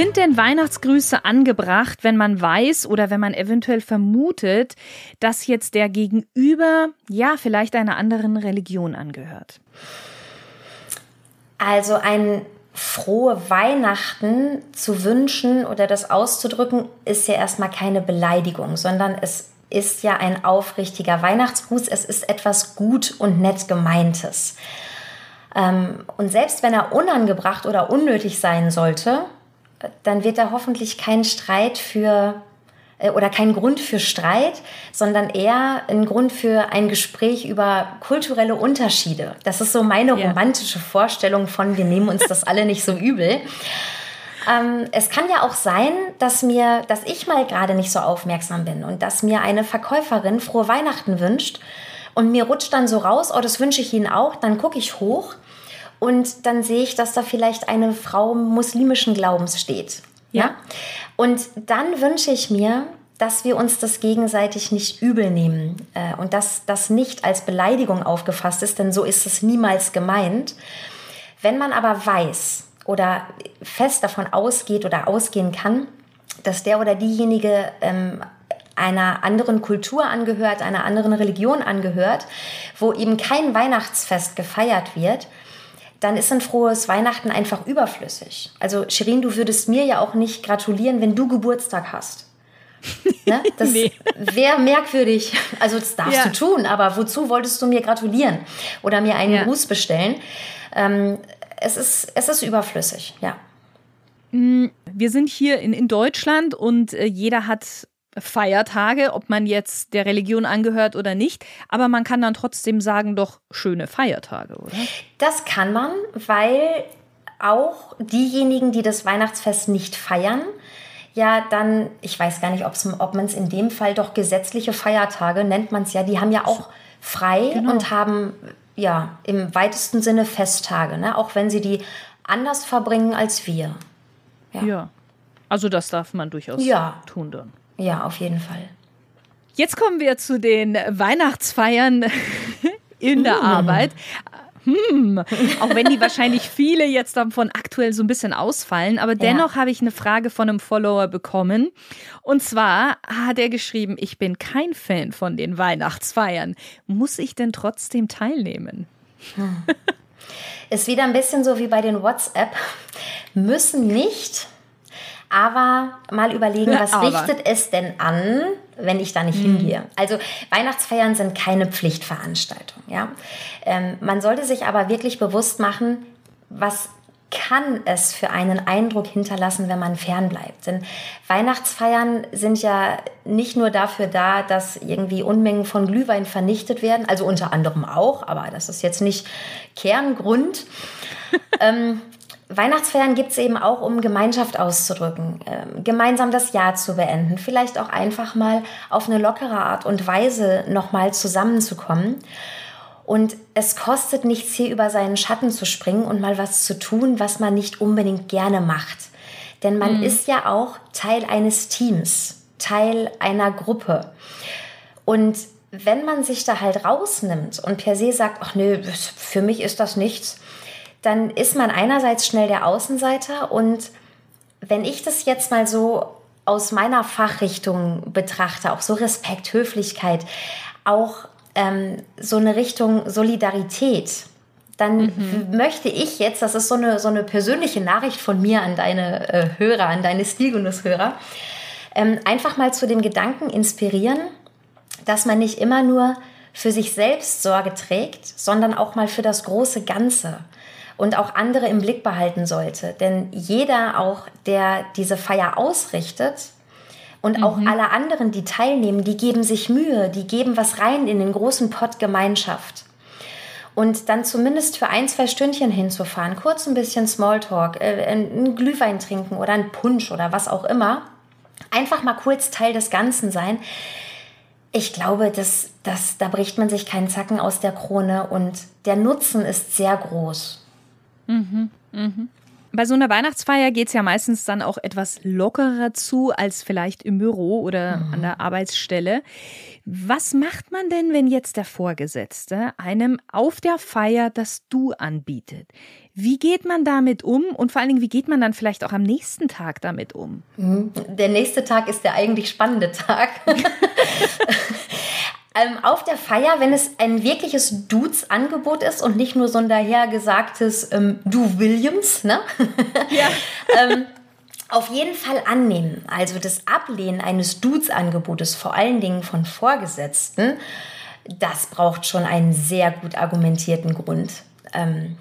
Sind denn Weihnachtsgrüße angebracht, wenn man weiß oder wenn man eventuell vermutet, dass jetzt der Gegenüber ja vielleicht einer anderen Religion angehört? Also ein frohe Weihnachten zu wünschen oder das auszudrücken, ist ja erstmal keine Beleidigung, sondern es ist ja ein aufrichtiger Weihnachtsgruß. Es ist etwas gut und nett gemeintes. Ähm, und selbst wenn er unangebracht oder unnötig sein sollte, dann wird er hoffentlich kein Streit für äh, oder kein Grund für Streit, sondern eher ein Grund für ein Gespräch über kulturelle Unterschiede. Das ist so meine ja. romantische Vorstellung von, wir nehmen uns das alle nicht so übel. Ähm, es kann ja auch sein, dass mir, dass ich mal gerade nicht so aufmerksam bin und dass mir eine Verkäuferin frohe Weihnachten wünscht und mir rutscht dann so raus, oh, das wünsche ich Ihnen auch, dann gucke ich hoch und dann sehe ich, dass da vielleicht eine Frau muslimischen Glaubens steht. Ja. ja? Und dann wünsche ich mir, dass wir uns das gegenseitig nicht übel nehmen äh, und dass das nicht als Beleidigung aufgefasst ist, denn so ist es niemals gemeint. Wenn man aber weiß oder fest davon ausgeht oder ausgehen kann, dass der oder diejenige ähm, einer anderen Kultur angehört, einer anderen Religion angehört, wo eben kein Weihnachtsfest gefeiert wird, dann ist ein frohes Weihnachten einfach überflüssig. Also Shirin, du würdest mir ja auch nicht gratulieren, wenn du Geburtstag hast. Ne? Das nee. wäre merkwürdig. Also das darfst ja. du tun, aber wozu wolltest du mir gratulieren oder mir einen ja. Gruß bestellen? Ähm, es, ist, es ist überflüssig, ja. Mm, wir sind hier in, in Deutschland und äh, jeder hat Feiertage, ob man jetzt der Religion angehört oder nicht. Aber man kann dann trotzdem sagen, doch schöne Feiertage, oder? Das kann man, weil auch diejenigen, die das Weihnachtsfest nicht feiern, ja dann, ich weiß gar nicht, ob man es in dem Fall doch gesetzliche Feiertage nennt man es ja, die haben ja auch frei genau. und haben ja im weitesten Sinne Festtage, ne? auch wenn sie die anders verbringen als wir. Ja. ja. Also das darf man durchaus ja. tun dann. Ja, auf jeden Fall. Jetzt kommen wir zu den Weihnachtsfeiern in der mm. Arbeit. Hm, auch wenn die wahrscheinlich viele jetzt davon aktuell so ein bisschen ausfallen, aber dennoch ja. habe ich eine Frage von einem Follower bekommen. Und zwar hat er geschrieben, ich bin kein Fan von den Weihnachtsfeiern. Muss ich denn trotzdem teilnehmen? Hm. Ist wieder ein bisschen so wie bei den WhatsApp. Müssen nicht, aber mal überlegen, was aber. richtet es denn an, wenn ich da nicht mhm. hingehe? Also Weihnachtsfeiern sind keine Pflichtveranstaltung. Ja? Ähm, man sollte sich aber wirklich bewusst machen, was kann es für einen Eindruck hinterlassen, wenn man fernbleibt. Denn Weihnachtsfeiern sind ja nicht nur dafür da, dass irgendwie Unmengen von Glühwein vernichtet werden, also unter anderem auch, aber das ist jetzt nicht Kerngrund. ähm, Weihnachtsfeiern gibt es eben auch, um Gemeinschaft auszudrücken, äh, gemeinsam das Jahr zu beenden, vielleicht auch einfach mal auf eine lockere Art und Weise nochmal zusammenzukommen. Und es kostet nichts, hier über seinen Schatten zu springen und mal was zu tun, was man nicht unbedingt gerne macht. Denn man mhm. ist ja auch Teil eines Teams, Teil einer Gruppe. Und wenn man sich da halt rausnimmt und per se sagt, ach nö, für mich ist das nichts, dann ist man einerseits schnell der Außenseiter und wenn ich das jetzt mal so aus meiner Fachrichtung betrachte, auch so Respekt, Höflichkeit, auch ähm, so eine Richtung Solidarität, dann mhm. möchte ich jetzt, das ist so eine, so eine persönliche Nachricht von mir an deine äh, Hörer, an deine Stilgenusshörer, ähm, einfach mal zu dem Gedanken inspirieren, dass man nicht immer nur für sich selbst Sorge trägt, sondern auch mal für das große Ganze und auch andere im Blick behalten sollte. Denn jeder auch, der diese Feier ausrichtet, und mhm. auch alle anderen, die teilnehmen, die geben sich Mühe, die geben was rein in den großen Pott Gemeinschaft. Und dann zumindest für ein, zwei Stündchen hinzufahren, kurz ein bisschen Smalltalk, äh, einen Glühwein trinken oder einen Punsch oder was auch immer. Einfach mal kurz Teil des Ganzen sein. Ich glaube, dass, dass, da bricht man sich keinen Zacken aus der Krone und der Nutzen ist sehr groß. Mhm, mhm. Bei so einer Weihnachtsfeier geht es ja meistens dann auch etwas lockerer zu als vielleicht im Büro oder mhm. an der Arbeitsstelle. Was macht man denn, wenn jetzt der Vorgesetzte einem auf der Feier das Du anbietet? Wie geht man damit um und vor allen Dingen, wie geht man dann vielleicht auch am nächsten Tag damit um? Mhm. Der nächste Tag ist der eigentlich spannende Tag. ähm, auf der Feier, wenn es ein wirkliches Dudes-Angebot ist und nicht nur so ein dahergesagtes ähm, Du Williams, ne? Ja. ähm, auf jeden Fall annehmen. Also das Ablehnen eines Dudes-Angebotes, vor allen Dingen von Vorgesetzten, das braucht schon einen sehr gut argumentierten Grund. Ähm,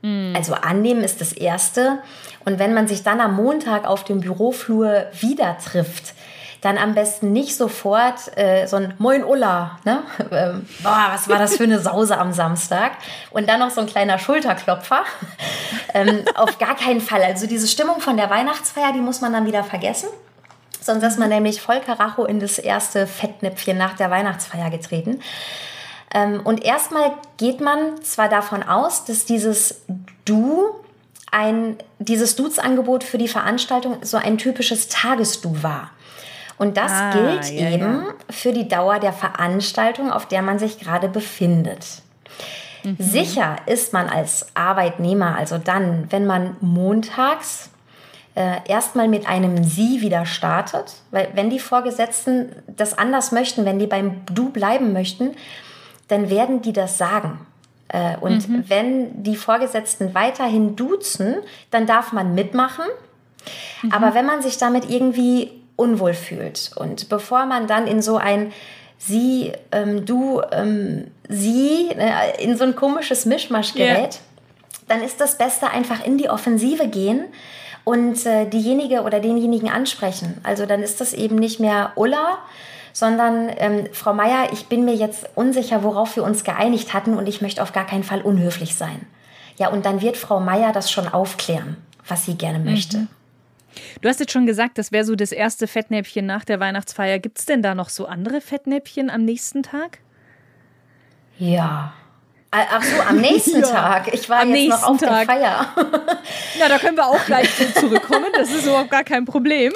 mm. Also annehmen ist das Erste. Und wenn man sich dann am Montag auf dem Büroflur wieder trifft, dann am besten nicht sofort äh, so ein Moin Ulla, ne? Ähm, boah, was war das für eine Sause am Samstag? Und dann noch so ein kleiner Schulterklopfer. ähm, auf gar keinen Fall. Also diese Stimmung von der Weihnachtsfeier, die muss man dann wieder vergessen. Sonst ist man nämlich voll Karacho in das erste Fettnäpfchen nach der Weihnachtsfeier getreten. Ähm, und erstmal geht man zwar davon aus, dass dieses Du ein, dieses Dudes-Angebot für die Veranstaltung so ein typisches Tagesdu war. Und das ah, gilt ja, eben ja. für die Dauer der Veranstaltung, auf der man sich gerade befindet. Mhm. Sicher ist man als Arbeitnehmer also dann, wenn man montags äh, erstmal mit einem Sie wieder startet, weil wenn die Vorgesetzten das anders möchten, wenn die beim Du bleiben möchten, dann werden die das sagen. Äh, und mhm. wenn die Vorgesetzten weiterhin duzen, dann darf man mitmachen. Mhm. Aber wenn man sich damit irgendwie unwohl fühlt. Und bevor man dann in so ein sie, ähm, du, ähm, sie, äh, in so ein komisches Mischmasch gerät, yeah. dann ist das Beste einfach in die Offensive gehen und äh, diejenige oder denjenigen ansprechen. Also dann ist das eben nicht mehr Ulla, sondern ähm, Frau Meier, ich bin mir jetzt unsicher, worauf wir uns geeinigt hatten und ich möchte auf gar keinen Fall unhöflich sein. Ja, und dann wird Frau Meier das schon aufklären, was sie gerne möchte. Mhm. Du hast jetzt schon gesagt, das wäre so das erste Fettnäpfchen nach der Weihnachtsfeier. Gibt es denn da noch so andere Fettnäpfchen am nächsten Tag? Ja. Ach so, am nächsten ja, Tag. Ich war am jetzt noch auf Tag. der Feier. Ja, da können wir auch gleich zurückkommen. Das ist überhaupt gar kein Problem.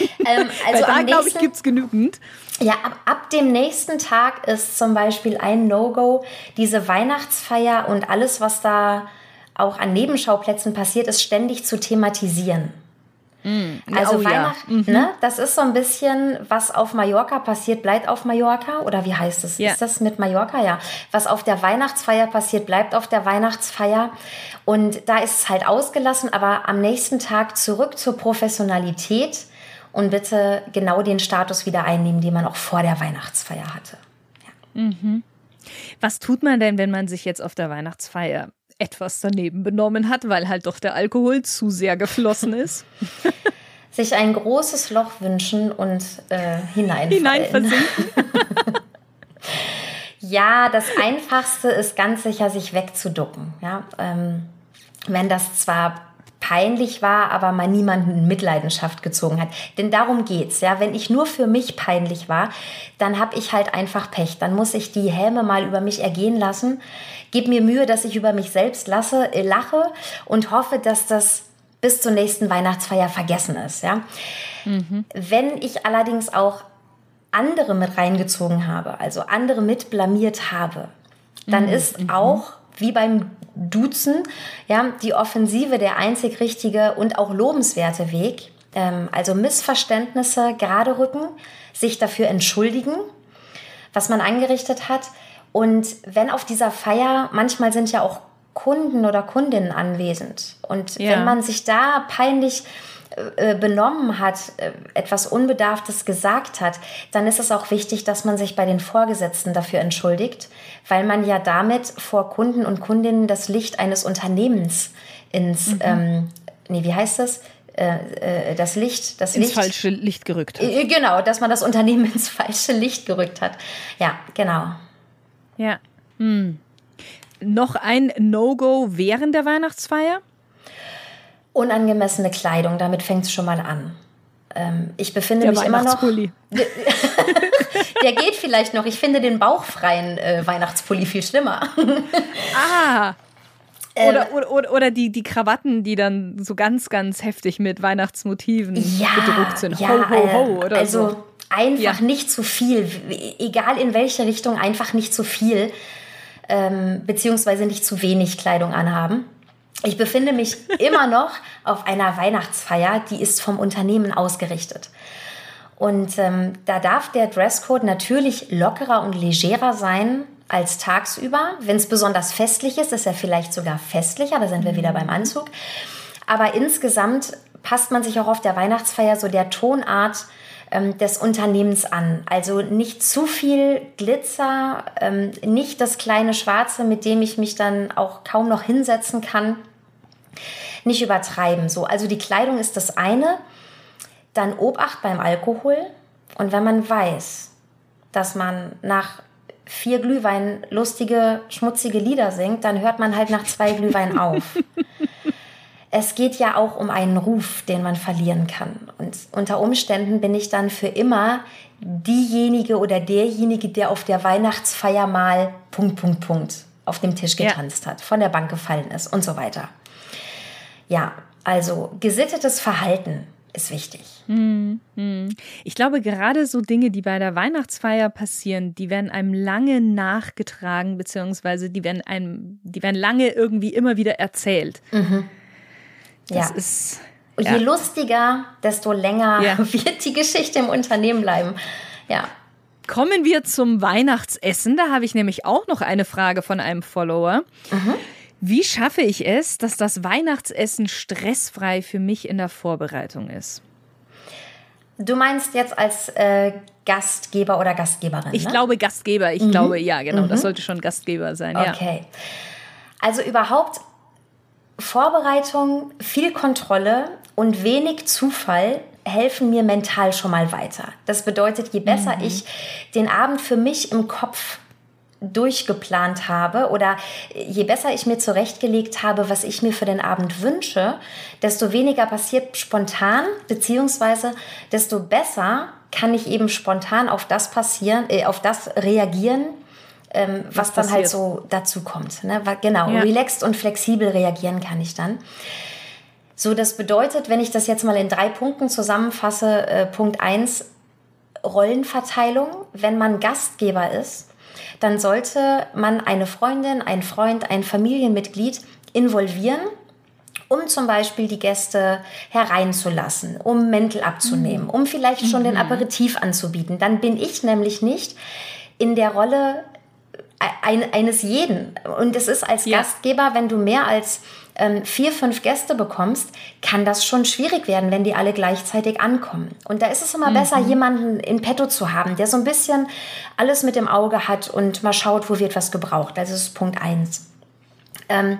Ähm, also da, glaube ich, gibt es genügend. Ja, ab, ab dem nächsten Tag ist zum Beispiel ein No-Go diese Weihnachtsfeier und alles, was da auch an Nebenschauplätzen passiert ist, ständig zu thematisieren. Mm. Also oh, Weihnachten, ja. mhm. ne? Das ist so ein bisschen, was auf Mallorca passiert, bleibt auf Mallorca. Oder wie heißt es? Ja. Ist das mit Mallorca? Ja. Was auf der Weihnachtsfeier passiert, bleibt auf der Weihnachtsfeier. Und da ist es halt ausgelassen, aber am nächsten Tag zurück zur Professionalität und bitte genau den Status wieder einnehmen, den man auch vor der Weihnachtsfeier hatte. Ja. Mhm. Was tut man denn, wenn man sich jetzt auf der Weihnachtsfeier etwas daneben benommen hat, weil halt doch der Alkohol zu sehr geflossen ist. Sich ein großes Loch wünschen und äh, hineinfallen. Hineinversinken. ja, das Einfachste ist ganz sicher, sich wegzuducken. Ja, ähm, wenn das zwar peinlich war, aber man niemanden in Mitleidenschaft gezogen hat. Denn darum geht's, ja. Wenn ich nur für mich peinlich war, dann habe ich halt einfach Pech. Dann muss ich die Häme mal über mich ergehen lassen, gebe mir Mühe, dass ich über mich selbst lasse, äh, lache und hoffe, dass das bis zur nächsten Weihnachtsfeier vergessen ist, ja. Mhm. Wenn ich allerdings auch andere mit reingezogen habe, also andere mit blamiert habe, dann mhm. ist mhm. auch wie beim Duzen, ja, die Offensive der einzig richtige und auch lobenswerte Weg. Ähm, also Missverständnisse gerade rücken, sich dafür entschuldigen, was man angerichtet hat. Und wenn auf dieser Feier, manchmal sind ja auch Kunden oder Kundinnen anwesend. Und ja. wenn man sich da peinlich äh, benommen hat, äh, etwas Unbedarftes gesagt hat, dann ist es auch wichtig, dass man sich bei den Vorgesetzten dafür entschuldigt, weil man ja damit vor Kunden und Kundinnen das Licht eines Unternehmens ins, mhm. ähm, nee, wie heißt das? Äh, das Licht, das ins Licht, falsche Licht gerückt hat. Genau, dass man das Unternehmen ins falsche Licht gerückt hat. Ja, genau. Ja. Hm. Noch ein No-Go während der Weihnachtsfeier? Unangemessene Kleidung, damit fängt es schon mal an. Ähm, ich befinde der mich immer noch. der geht vielleicht noch. Ich finde den bauchfreien äh, Weihnachtspulli viel schlimmer. ah. Ähm, oder, oder, oder, oder, die, die Krawatten, die dann so ganz, ganz heftig mit Weihnachtsmotiven ja, bedruckt sind. Ja, ho, ho, ho oder also so. einfach ja. nicht zu viel. Egal in welche Richtung, einfach nicht zu viel. Ähm, beziehungsweise nicht zu wenig Kleidung anhaben. Ich befinde mich immer noch auf einer Weihnachtsfeier, die ist vom Unternehmen ausgerichtet. Und ähm, da darf der Dresscode natürlich lockerer und legerer sein als tagsüber. Wenn es besonders festlich ist, ist er vielleicht sogar festlicher, da sind wir wieder beim Anzug. Aber insgesamt passt man sich auch auf der Weihnachtsfeier so der Tonart ähm, des Unternehmens an. Also nicht zu viel Glitzer, ähm, nicht das kleine Schwarze, mit dem ich mich dann auch kaum noch hinsetzen kann. Nicht übertreiben. So, also die Kleidung ist das eine. Dann Obacht beim Alkohol. Und wenn man weiß, dass man nach vier Glühwein lustige, schmutzige Lieder singt, dann hört man halt nach zwei Glühwein auf. es geht ja auch um einen Ruf, den man verlieren kann. Und unter Umständen bin ich dann für immer diejenige oder derjenige, der auf der Weihnachtsfeier mal Punkt, Punkt, Punkt auf dem Tisch getanzt ja. hat, von der Bank gefallen ist und so weiter. Ja, also gesittetes Verhalten ist wichtig. Hm, hm. Ich glaube, gerade so Dinge, die bei der Weihnachtsfeier passieren, die werden einem lange nachgetragen, beziehungsweise die werden einem, die werden lange irgendwie immer wieder erzählt. Mhm. Das ja. ist. Ja. Je lustiger, desto länger ja. wird die Geschichte im Unternehmen bleiben. Ja. Kommen wir zum Weihnachtsessen. Da habe ich nämlich auch noch eine Frage von einem Follower. Mhm. Wie schaffe ich es, dass das Weihnachtsessen stressfrei für mich in der Vorbereitung ist? Du meinst jetzt als äh, Gastgeber oder Gastgeberin? Ich ne? glaube Gastgeber. Ich mhm. glaube, ja, genau. Mhm. Das sollte schon Gastgeber sein. Okay. Ja. Also überhaupt Vorbereitung, viel Kontrolle und wenig Zufall helfen mir mental schon mal weiter. Das bedeutet, je besser mhm. ich den Abend für mich im Kopf durchgeplant habe oder je besser ich mir zurechtgelegt habe, was ich mir für den Abend wünsche, desto weniger passiert spontan, beziehungsweise desto besser kann ich eben spontan auf das passieren, äh, auf das reagieren, ähm, was, was dann halt so dazu kommt. Ne? Genau, ja. relaxed und flexibel reagieren kann ich dann. So, das bedeutet, wenn ich das jetzt mal in drei Punkten zusammenfasse, äh, Punkt 1, Rollenverteilung. Wenn man Gastgeber ist, dann sollte man eine Freundin, ein Freund, ein Familienmitglied involvieren, um zum Beispiel die Gäste hereinzulassen, um Mäntel abzunehmen, um vielleicht schon den mhm. Aperitif anzubieten. Dann bin ich nämlich nicht in der Rolle ein, eines jeden. Und es ist als ja. Gastgeber, wenn du mehr als ähm, vier, fünf Gäste bekommst, kann das schon schwierig werden, wenn die alle gleichzeitig ankommen. Und da ist es immer mhm. besser, jemanden in petto zu haben, der so ein bisschen alles mit dem Auge hat und mal schaut, wo wird was gebraucht. Also das ist Punkt eins. Ähm,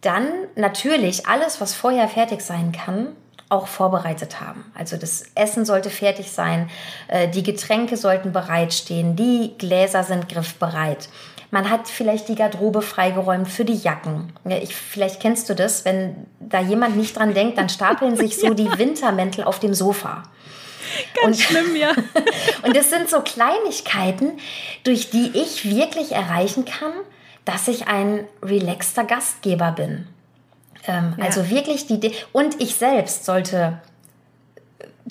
dann natürlich alles, was vorher fertig sein kann, auch vorbereitet haben. Also das Essen sollte fertig sein, äh, die Getränke sollten bereitstehen, die Gläser sind griffbereit. Man hat vielleicht die Garderobe freigeräumt für die Jacken. Ja, ich, vielleicht kennst du das, wenn da jemand nicht dran denkt, dann stapeln sich so die Wintermäntel auf dem Sofa. Ganz und, schlimm, ja. und das sind so Kleinigkeiten, durch die ich wirklich erreichen kann, dass ich ein relaxter Gastgeber bin. Ähm, ja. Also wirklich die. De und ich selbst sollte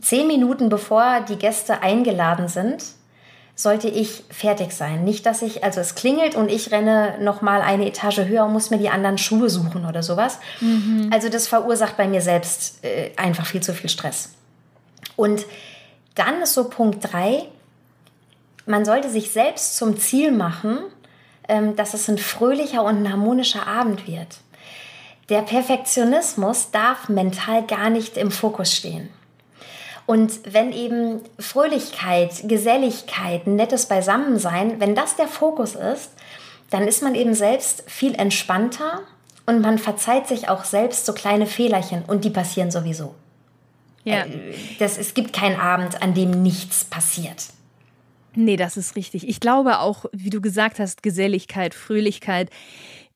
zehn Minuten bevor die Gäste eingeladen sind, sollte ich fertig sein. Nicht, dass ich, also es klingelt und ich renne noch mal eine Etage höher und muss mir die anderen Schuhe suchen oder sowas. Mhm. Also das verursacht bei mir selbst äh, einfach viel zu viel Stress. Und dann ist so Punkt drei: man sollte sich selbst zum Ziel machen, ähm, dass es ein fröhlicher und ein harmonischer Abend wird. Der Perfektionismus darf mental gar nicht im Fokus stehen. Und wenn eben Fröhlichkeit, Geselligkeit, nettes Beisammensein, wenn das der Fokus ist, dann ist man eben selbst viel entspannter und man verzeiht sich auch selbst so kleine Fehlerchen und die passieren sowieso. Ja. Äh, das, es gibt keinen Abend, an dem nichts passiert. Nee, das ist richtig. Ich glaube auch, wie du gesagt hast, Geselligkeit, Fröhlichkeit.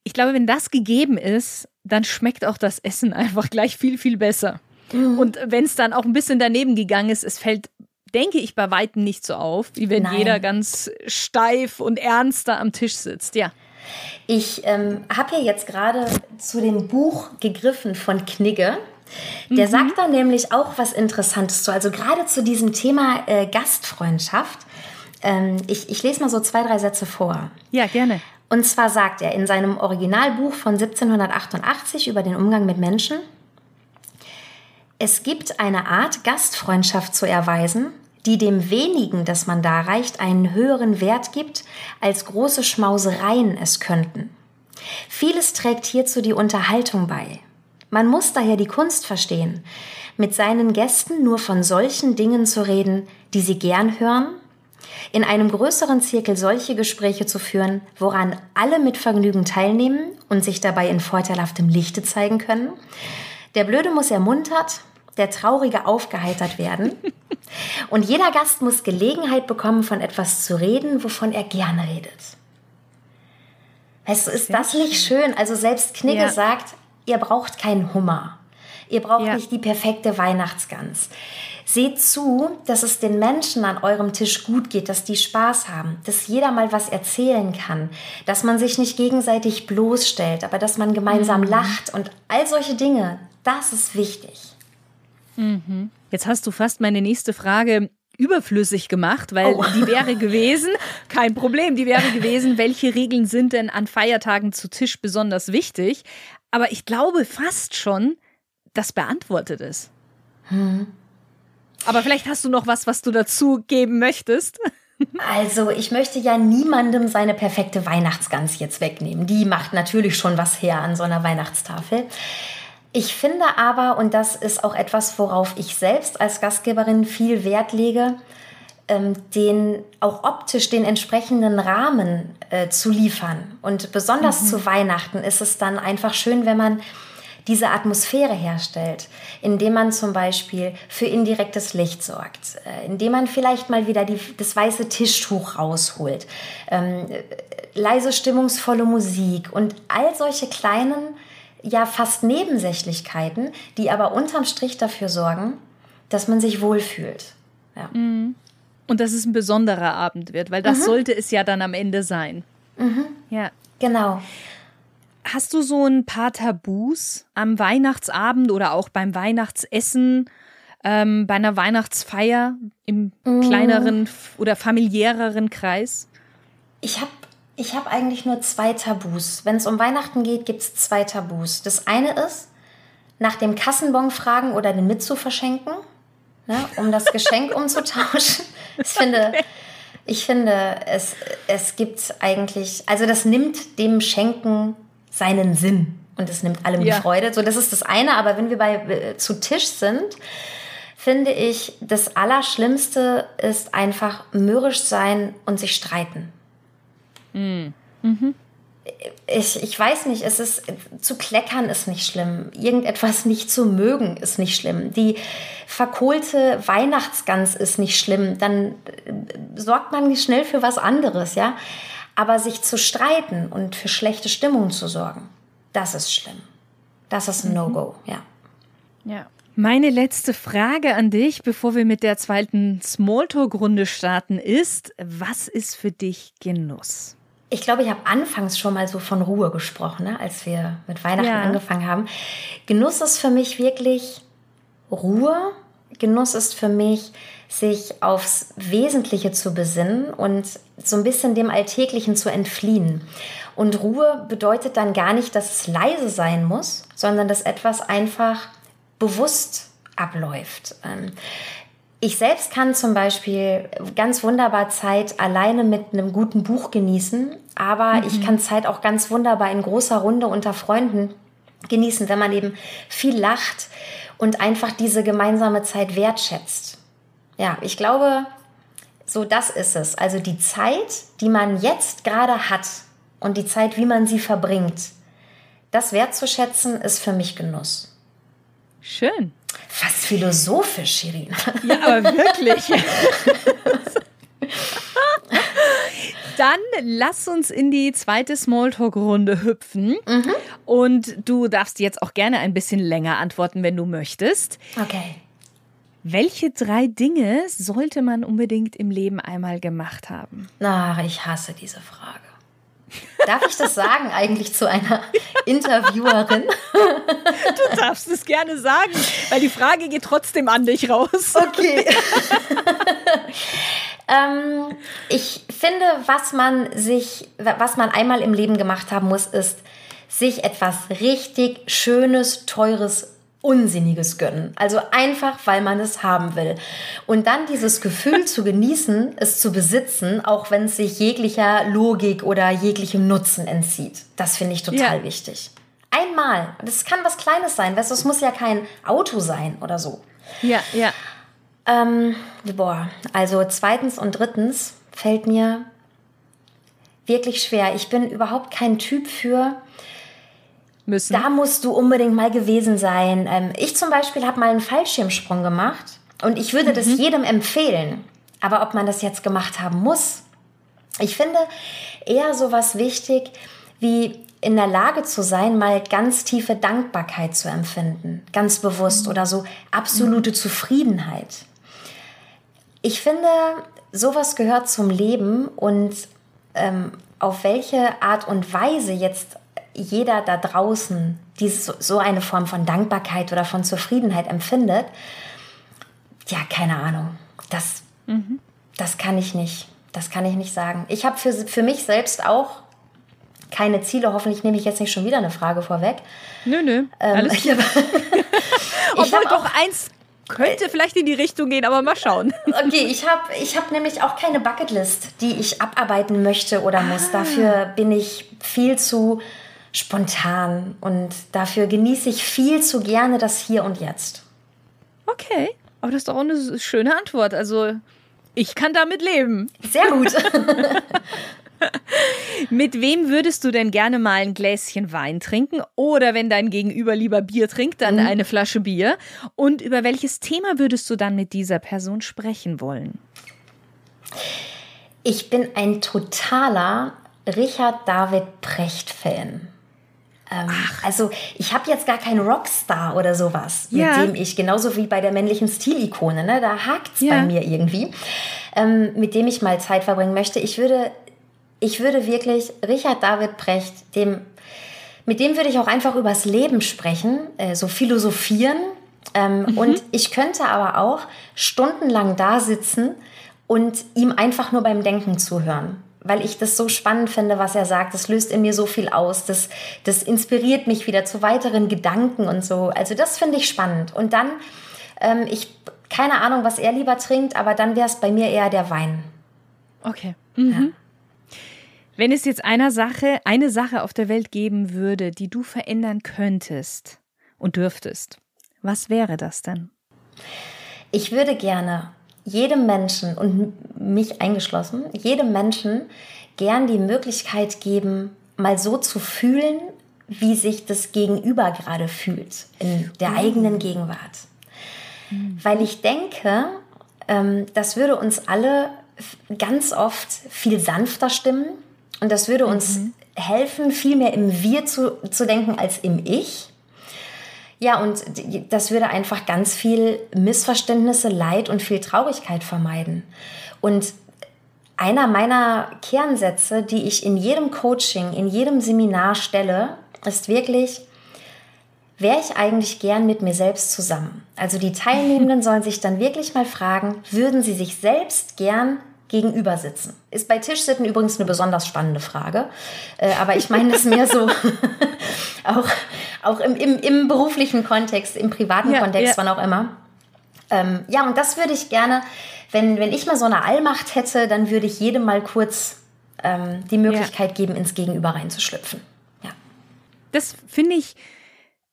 Ich glaube, wenn das gegeben ist, dann schmeckt auch das Essen einfach gleich viel, viel besser. Mhm. Und wenn es dann auch ein bisschen daneben gegangen ist, es fällt, denke ich, bei Weitem nicht so auf, wie wenn Nein. jeder ganz steif und ernst da am Tisch sitzt, ja. Ich ähm, habe ja jetzt gerade zu dem Buch gegriffen von Knigge. Der mhm. sagt da nämlich auch was Interessantes zu. Also gerade zu diesem Thema äh, Gastfreundschaft. Ähm, ich, ich lese mal so zwei, drei Sätze vor. Ja, gerne. Und zwar sagt er in seinem Originalbuch von 1788 über den Umgang mit Menschen, es gibt eine Art Gastfreundschaft zu erweisen, die dem wenigen, das man darreicht, einen höheren Wert gibt, als große Schmausereien es könnten. Vieles trägt hierzu die Unterhaltung bei. Man muss daher die Kunst verstehen, mit seinen Gästen nur von solchen Dingen zu reden, die sie gern hören, in einem größeren Zirkel solche Gespräche zu führen, woran alle mit Vergnügen teilnehmen und sich dabei in vorteilhaftem Lichte zeigen können. Der Blöde muss ermuntert, der Traurige aufgeheitert werden. Und jeder Gast muss Gelegenheit bekommen, von etwas zu reden, wovon er gerne redet. Weißt du, ist Sehr das nicht schön? Also selbst Knigge ja. sagt, ihr braucht keinen Hummer. Ihr braucht ja. nicht die perfekte Weihnachtsgans. Seht zu, dass es den Menschen an eurem Tisch gut geht, dass die Spaß haben, dass jeder mal was erzählen kann, dass man sich nicht gegenseitig bloßstellt, aber dass man gemeinsam mhm. lacht und all solche Dinge. Das ist wichtig. Mhm. Jetzt hast du fast meine nächste Frage überflüssig gemacht, weil oh. die wäre gewesen, kein Problem, die wäre gewesen, welche Regeln sind denn an Feiertagen zu Tisch besonders wichtig? Aber ich glaube fast schon, das beantwortet es. Hm. Aber vielleicht hast du noch was, was du dazu geben möchtest. Also, ich möchte ja niemandem seine perfekte Weihnachtsgans jetzt wegnehmen. Die macht natürlich schon was her an so einer Weihnachtstafel. Ich finde aber, und das ist auch etwas, worauf ich selbst als Gastgeberin viel Wert lege, ähm, den auch optisch den entsprechenden Rahmen äh, zu liefern. Und besonders mhm. zu Weihnachten ist es dann einfach schön, wenn man diese Atmosphäre herstellt, indem man zum Beispiel für indirektes Licht sorgt, äh, indem man vielleicht mal wieder die, das weiße Tischtuch rausholt, ähm, leise stimmungsvolle Musik und all solche kleinen ja fast Nebensächlichkeiten, die aber unterm Strich dafür sorgen, dass man sich wohlfühlt. Ja. Mhm. Und dass es ein besonderer Abend wird, weil das mhm. sollte es ja dann am Ende sein. Mhm. Ja. Genau. Hast du so ein paar Tabus am Weihnachtsabend oder auch beim Weihnachtsessen, ähm, bei einer Weihnachtsfeier im mhm. kleineren oder familiäreren Kreis? Ich habe ich habe eigentlich nur zwei Tabus. Wenn es um Weihnachten geht, gibt es zwei Tabus. Das eine ist, nach dem Kassenbon fragen oder den mit zu verschenken, ne, um das Geschenk umzutauschen. Ich finde, ich finde es, es gibt eigentlich, also das nimmt dem Schenken seinen Sinn und es nimmt allem ja. die Freude. So, das ist das eine. Aber wenn wir bei äh, zu Tisch sind, finde ich, das Allerschlimmste ist einfach mürrisch sein und sich streiten. Mhm. Ich, ich weiß nicht, es ist zu kleckern ist nicht schlimm. Irgendetwas nicht zu mögen ist nicht schlimm. Die verkohlte Weihnachtsgans ist nicht schlimm. Dann äh, sorgt man schnell für was anderes, ja. Aber sich zu streiten und für schlechte Stimmung zu sorgen, das ist schlimm. Das ist ein mhm. No-Go, ja. Ja. Meine letzte Frage an dich, bevor wir mit der zweiten Smalltalk-Runde starten, ist: Was ist für dich Genuss? ich glaube, ich habe anfangs schon mal so von Ruhe gesprochen, ne, als wir mit Weihnachten ja. angefangen haben. Genuss ist für mich wirklich Ruhe. Genuss ist für mich, sich aufs Wesentliche zu besinnen und so ein bisschen dem Alltäglichen zu entfliehen. Und Ruhe bedeutet dann gar nicht, dass es leise sein muss, sondern dass etwas einfach bewusst abläuft. Ähm, ich selbst kann zum Beispiel ganz wunderbar Zeit alleine mit einem guten Buch genießen, aber mhm. ich kann Zeit auch ganz wunderbar in großer Runde unter Freunden genießen, wenn man eben viel lacht und einfach diese gemeinsame Zeit wertschätzt. Ja, ich glaube, so das ist es. Also die Zeit, die man jetzt gerade hat und die Zeit, wie man sie verbringt, das wertzuschätzen, ist für mich Genuss. Schön. Fast philosophisch, Shirin. Ja, aber wirklich. Dann lass uns in die zweite Smalltalk-Runde hüpfen. Mhm. Und du darfst jetzt auch gerne ein bisschen länger antworten, wenn du möchtest. Okay. Welche drei Dinge sollte man unbedingt im Leben einmal gemacht haben? Ach, ich hasse diese Frage. Darf ich das sagen eigentlich zu einer Interviewerin? Du darfst es gerne sagen, weil die Frage geht trotzdem an dich raus. Okay. ähm, ich finde, was man sich, was man einmal im Leben gemacht haben muss, ist, sich etwas richtig Schönes, Teures Unsinniges gönnen. Also einfach, weil man es haben will. Und dann dieses Gefühl zu genießen, es zu besitzen, auch wenn es sich jeglicher Logik oder jeglichem Nutzen entzieht. Das finde ich total ja. wichtig. Einmal. Das kann was Kleines sein. Weißt du, es muss ja kein Auto sein oder so. Ja, ja. Ähm, boah, also zweitens und drittens fällt mir wirklich schwer. Ich bin überhaupt kein Typ für, müssen. Da musst du unbedingt mal gewesen sein. Ähm, ich zum Beispiel habe mal einen Fallschirmsprung gemacht und ich würde mhm. das jedem empfehlen. Aber ob man das jetzt gemacht haben muss, ich finde eher so was wichtig, wie in der Lage zu sein, mal ganz tiefe Dankbarkeit zu empfinden, ganz bewusst mhm. oder so absolute mhm. Zufriedenheit. Ich finde, sowas gehört zum Leben und ähm, auf welche Art und Weise jetzt jeder da draußen diese, so eine Form von Dankbarkeit oder von Zufriedenheit empfindet, ja, keine Ahnung. Das, mhm. das kann ich nicht. Das kann ich nicht sagen. Ich habe für, für mich selbst auch keine Ziele. Hoffentlich nehme ich jetzt nicht schon wieder eine Frage vorweg. Nö, nö. Ähm, ich hab, Obwohl doch eins könnte vielleicht in die Richtung gehen, aber mal schauen. Okay, ich habe ich hab nämlich auch keine Bucketlist, die ich abarbeiten möchte oder muss. Ah. Dafür bin ich viel zu spontan und dafür genieße ich viel zu gerne das Hier und Jetzt. Okay, aber das ist doch auch eine schöne Antwort. Also ich kann damit leben. Sehr gut. Mit wem würdest du denn gerne mal ein Gläschen Wein trinken? Oder wenn dein Gegenüber lieber Bier trinkt, dann mhm. eine Flasche Bier? Und über welches Thema würdest du dann mit dieser Person sprechen wollen? Ich bin ein totaler Richard David Precht-Fan. Ähm, also ich habe jetzt gar keinen Rockstar oder sowas, ja. mit dem ich, genauso wie bei der männlichen Stilikone, ne, da hakt es ja. bei mir irgendwie, ähm, mit dem ich mal Zeit verbringen möchte. Ich würde, ich würde wirklich Richard David Precht, dem, mit dem würde ich auch einfach übers Leben sprechen, äh, so philosophieren. Ähm, mhm. Und ich könnte aber auch stundenlang da sitzen und ihm einfach nur beim Denken zuhören weil ich das so spannend finde, was er sagt. Das löst in mir so viel aus. Das, das inspiriert mich wieder zu weiteren Gedanken und so. Also das finde ich spannend. Und dann, ähm, ich, keine Ahnung, was er lieber trinkt, aber dann wäre es bei mir eher der Wein. Okay. Mhm. Ja. Wenn es jetzt einer Sache, eine Sache auf der Welt geben würde, die du verändern könntest und dürftest, was wäre das denn? Ich würde gerne jedem Menschen und mich eingeschlossen, jedem Menschen gern die Möglichkeit geben, mal so zu fühlen, wie sich das Gegenüber gerade fühlt in der mhm. eigenen Gegenwart. Mhm. Weil ich denke, ähm, das würde uns alle ganz oft viel sanfter stimmen und das würde uns mhm. helfen, viel mehr im Wir zu, zu denken als im Ich. Ja, und das würde einfach ganz viel Missverständnisse, Leid und viel Traurigkeit vermeiden. Und einer meiner Kernsätze, die ich in jedem Coaching, in jedem Seminar stelle, ist wirklich, wäre ich eigentlich gern mit mir selbst zusammen? Also die Teilnehmenden sollen sich dann wirklich mal fragen, würden sie sich selbst gern gegenüber sitzen? Ist bei Tischsitten übrigens eine besonders spannende Frage, äh, aber ich meine es mehr so auch auch im, im, im beruflichen Kontext, im privaten ja, Kontext, ja. wann auch immer. Ähm, ja, und das würde ich gerne, wenn, wenn ich mal so eine Allmacht hätte, dann würde ich jedem mal kurz ähm, die Möglichkeit ja. geben, ins Gegenüber reinzuschlüpfen. Ja. Das finde ich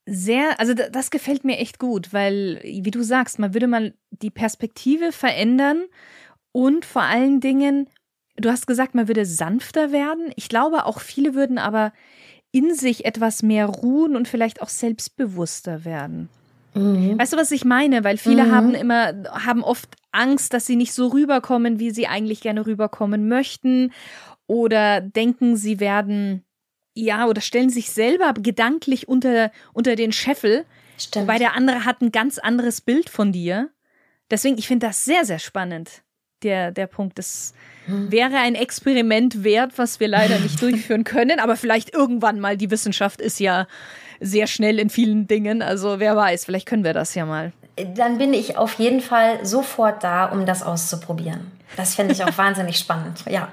sehr, also das gefällt mir echt gut, weil, wie du sagst, man würde mal die Perspektive verändern und vor allen Dingen, du hast gesagt, man würde sanfter werden. Ich glaube, auch viele würden aber in sich etwas mehr ruhen und vielleicht auch selbstbewusster werden. Mhm. Weißt du, was ich meine? Weil viele mhm. haben immer, haben oft Angst, dass sie nicht so rüberkommen, wie sie eigentlich gerne rüberkommen möchten. Oder denken, sie werden, ja, oder stellen sich selber gedanklich unter, unter den Scheffel. Stimmt. Weil der andere hat ein ganz anderes Bild von dir. Deswegen, ich finde das sehr, sehr spannend der, der Punkt. Das hm. wäre ein Experiment wert, was wir leider nicht durchführen können, aber vielleicht irgendwann mal. Die Wissenschaft ist ja sehr schnell in vielen Dingen. Also wer weiß, vielleicht können wir das ja mal. Dann bin ich auf jeden Fall sofort da, um das auszuprobieren. Das fände ich auch wahnsinnig spannend. Ja.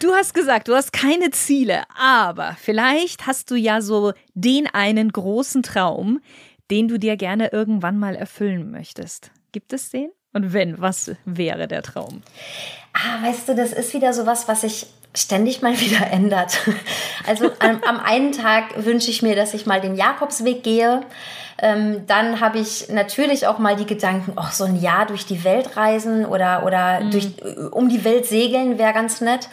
Du hast gesagt, du hast keine Ziele, aber vielleicht hast du ja so den einen großen Traum, den du dir gerne irgendwann mal erfüllen möchtest. Gibt es den? Und wenn, was wäre der Traum? Ah, weißt du, das ist wieder so was, was sich ständig mal wieder ändert. Also am, am einen Tag wünsche ich mir, dass ich mal den Jakobsweg gehe. Ähm, dann habe ich natürlich auch mal die Gedanken, ach, so ein Jahr durch die Welt reisen oder, oder mhm. durch, um die Welt segeln wäre ganz nett.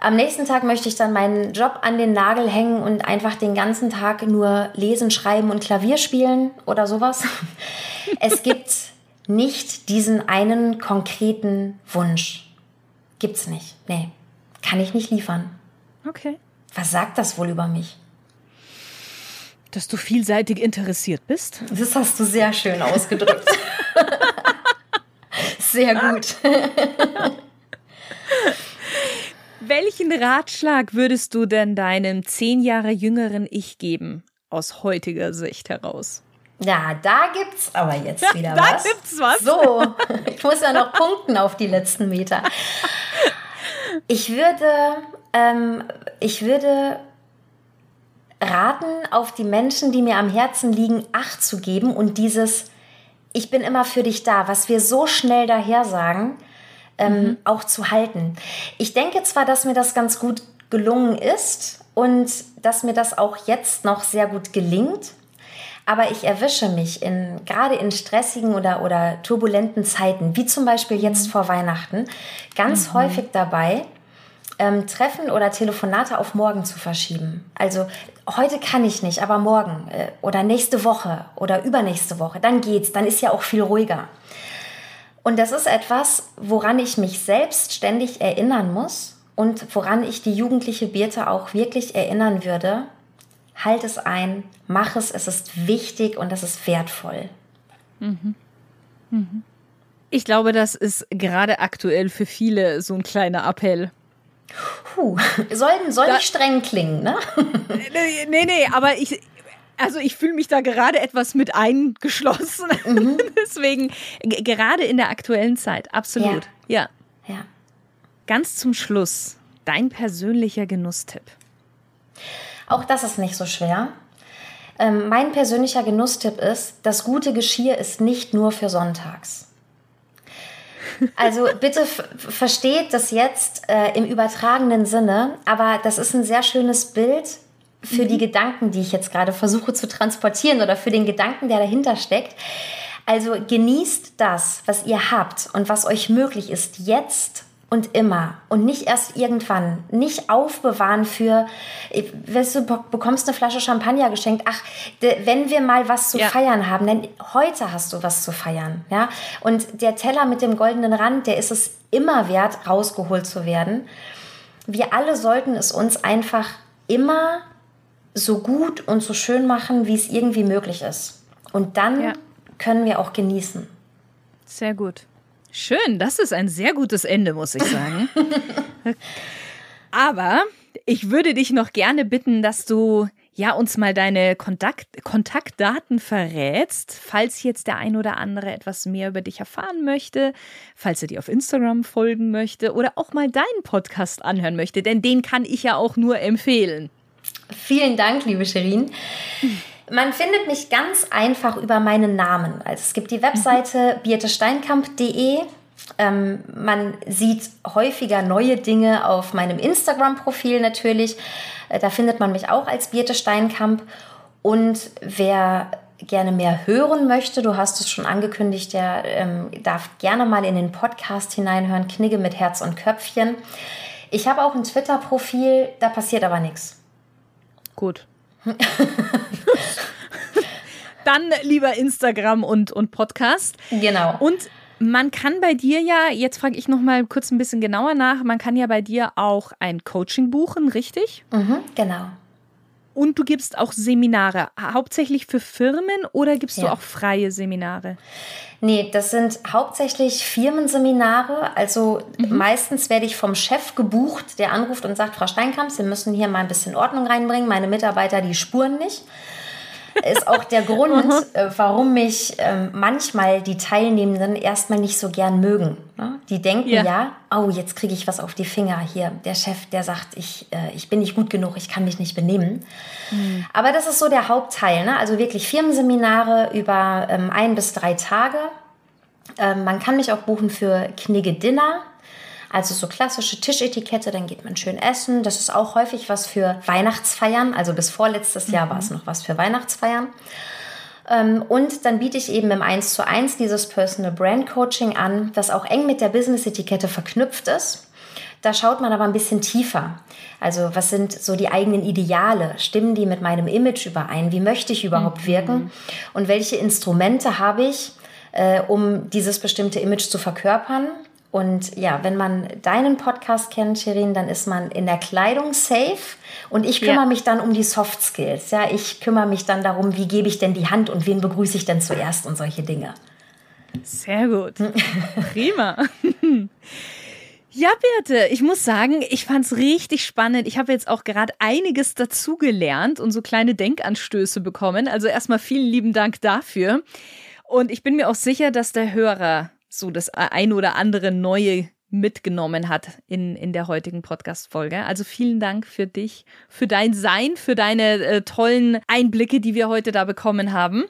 Am nächsten Tag möchte ich dann meinen Job an den Nagel hängen und einfach den ganzen Tag nur lesen, schreiben und Klavier spielen oder sowas. Es gibt nicht diesen einen konkreten Wunsch. Gibt's nicht. Nee, kann ich nicht liefern. Okay. Was sagt das wohl über mich? Dass du vielseitig interessiert bist. Das hast du sehr schön ausgedrückt. sehr gut. Welchen Ratschlag würdest du denn deinem zehn Jahre jüngeren Ich geben, aus heutiger Sicht heraus? Ja, da gibt's aber jetzt ja, wieder da was. Da gibt's was. So, ich muss ja noch punkten auf die letzten Meter. Ich würde, ähm, ich würde raten, auf die Menschen, die mir am Herzen liegen, Acht zu geben und dieses Ich bin immer für dich da, was wir so schnell daher sagen, ähm, mhm. auch zu halten. Ich denke zwar, dass mir das ganz gut gelungen ist und dass mir das auch jetzt noch sehr gut gelingt, aber ich erwische mich in, gerade in stressigen oder, oder turbulenten Zeiten, wie zum Beispiel jetzt mhm. vor Weihnachten, ganz mhm. häufig dabei, ähm, Treffen oder Telefonate auf morgen zu verschieben. Also heute kann ich nicht, aber morgen äh, oder nächste Woche oder übernächste Woche, dann geht's, dann ist ja auch viel ruhiger. Und das ist etwas, woran ich mich selbst ständig erinnern muss und woran ich die jugendliche Birte auch wirklich erinnern würde. Halt es ein, mach es, es ist wichtig und es ist wertvoll. Mhm. Mhm. Ich glaube, das ist gerade aktuell für viele so ein kleiner Appell. Puh, soll, soll da, nicht streng klingen, ne? nee, nee, aber ich, also ich fühle mich da gerade etwas mit eingeschlossen. Mhm. Deswegen, gerade in der aktuellen Zeit, absolut. Ja. ja. ja. Ganz zum Schluss, dein persönlicher Genusstipp. Auch das ist nicht so schwer. Ähm, mein persönlicher Genusstipp ist, das gute Geschirr ist nicht nur für sonntags. Also bitte versteht das jetzt äh, im übertragenen Sinne, aber das ist ein sehr schönes Bild für mhm. die Gedanken, die ich jetzt gerade versuche zu transportieren oder für den Gedanken, der dahinter steckt. Also genießt das, was ihr habt und was euch möglich ist, jetzt und immer und nicht erst irgendwann. Nicht aufbewahren für, weißt du, bekommst eine Flasche Champagner geschenkt. Ach, wenn wir mal was zu ja. feiern haben, denn heute hast du was zu feiern. Ja? Und der Teller mit dem goldenen Rand, der ist es immer wert, rausgeholt zu werden. Wir alle sollten es uns einfach immer so gut und so schön machen, wie es irgendwie möglich ist. Und dann ja. können wir auch genießen. Sehr gut. Schön, das ist ein sehr gutes Ende, muss ich sagen. Aber ich würde dich noch gerne bitten, dass du ja uns mal deine Kontakt Kontaktdaten verrätst, falls jetzt der ein oder andere etwas mehr über dich erfahren möchte, falls er dir auf Instagram folgen möchte oder auch mal deinen Podcast anhören möchte, denn den kann ich ja auch nur empfehlen. Vielen Dank, liebe Sherin. Man findet mich ganz einfach über meinen Namen. Also es gibt die Webseite mhm. birtesteinkamp.de. Ähm, man sieht häufiger neue Dinge auf meinem Instagram-Profil natürlich. Äh, da findet man mich auch als Birte Steinkamp. Und wer gerne mehr hören möchte, du hast es schon angekündigt, der ähm, darf gerne mal in den Podcast hineinhören, Knigge mit Herz und Köpfchen. Ich habe auch ein Twitter-Profil, da passiert aber nichts. Gut. Dann lieber Instagram und, und Podcast. Genau. Und man kann bei dir ja, jetzt frage ich noch mal kurz ein bisschen genauer nach, man kann ja bei dir auch ein Coaching buchen, richtig? Mhm, genau. Und du gibst auch Seminare, hauptsächlich für Firmen oder gibst ja. du auch freie Seminare? Nee, das sind hauptsächlich Firmenseminare. Also mhm. meistens werde ich vom Chef gebucht, der anruft und sagt, Frau Steinkamp, Sie müssen hier mal ein bisschen Ordnung reinbringen. Meine Mitarbeiter, die spuren nicht ist auch der Grund, mhm. äh, warum mich ähm, manchmal die Teilnehmenden erstmal nicht so gern mögen. Ne? Die denken ja, ja oh, jetzt kriege ich was auf die Finger hier. Der Chef, der sagt, ich, äh, ich bin nicht gut genug, ich kann mich nicht benehmen. Mhm. Aber das ist so der Hauptteil. Ne? Also wirklich Firmenseminare über ähm, ein bis drei Tage. Ähm, man kann mich auch buchen für Knigge Dinner. Also so klassische Tischetikette, dann geht man schön essen. Das ist auch häufig was für Weihnachtsfeiern. Also bis vorletztes Jahr war es mhm. noch was für Weihnachtsfeiern. Ähm, und dann biete ich eben im 1 zu 1 dieses Personal Brand Coaching an, das auch eng mit der Business-Etikette verknüpft ist. Da schaut man aber ein bisschen tiefer. Also was sind so die eigenen Ideale? Stimmen die mit meinem Image überein? Wie möchte ich überhaupt mhm. wirken? Und welche Instrumente habe ich, äh, um dieses bestimmte Image zu verkörpern? Und ja, wenn man deinen Podcast kennt, Shirin, dann ist man in der Kleidung safe. Und ich kümmere ja. mich dann um die Soft Skills. Ja, ich kümmere mich dann darum, wie gebe ich denn die Hand und wen begrüße ich denn zuerst und solche Dinge. Sehr gut. Prima. Ja, Birte, ich muss sagen, ich fand es richtig spannend. Ich habe jetzt auch gerade einiges dazugelernt und so kleine Denkanstöße bekommen. Also erstmal vielen lieben Dank dafür. Und ich bin mir auch sicher, dass der Hörer so das ein oder andere Neue mitgenommen hat in, in der heutigen Podcast-Folge. Also vielen Dank für dich, für dein Sein, für deine äh, tollen Einblicke, die wir heute da bekommen haben.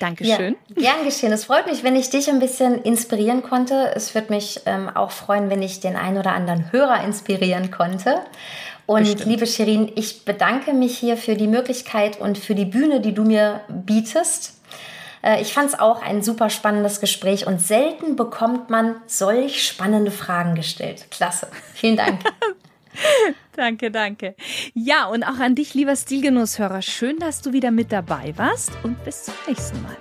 Dankeschön. Ja, gern geschehen. Es freut mich, wenn ich dich ein bisschen inspirieren konnte. Es wird mich ähm, auch freuen, wenn ich den einen oder anderen Hörer inspirieren konnte. Und Bestimmt. liebe Shirin, ich bedanke mich hier für die Möglichkeit und für die Bühne, die du mir bietest. Äh, ich fand es auch ein super spannendes Gespräch und selten bekommt man solch spannende Fragen gestellt. Klasse. Vielen Dank. danke, danke. Ja, und auch an dich, lieber Stilgenusshörer. Schön, dass du wieder mit dabei warst und bis zum nächsten Mal.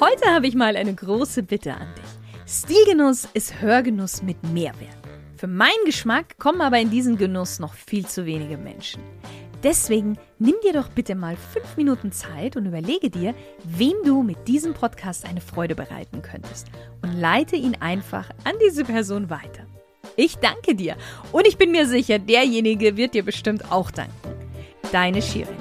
Heute habe ich mal eine große Bitte an dich. Stilgenuss ist Hörgenuss mit Mehrwert. Für meinen Geschmack kommen aber in diesen Genuss noch viel zu wenige Menschen. Deswegen nimm dir doch bitte mal fünf Minuten Zeit und überlege dir, wem du mit diesem Podcast eine Freude bereiten könntest und leite ihn einfach an diese Person weiter. Ich danke dir und ich bin mir sicher, derjenige wird dir bestimmt auch danken. Deine Shirin.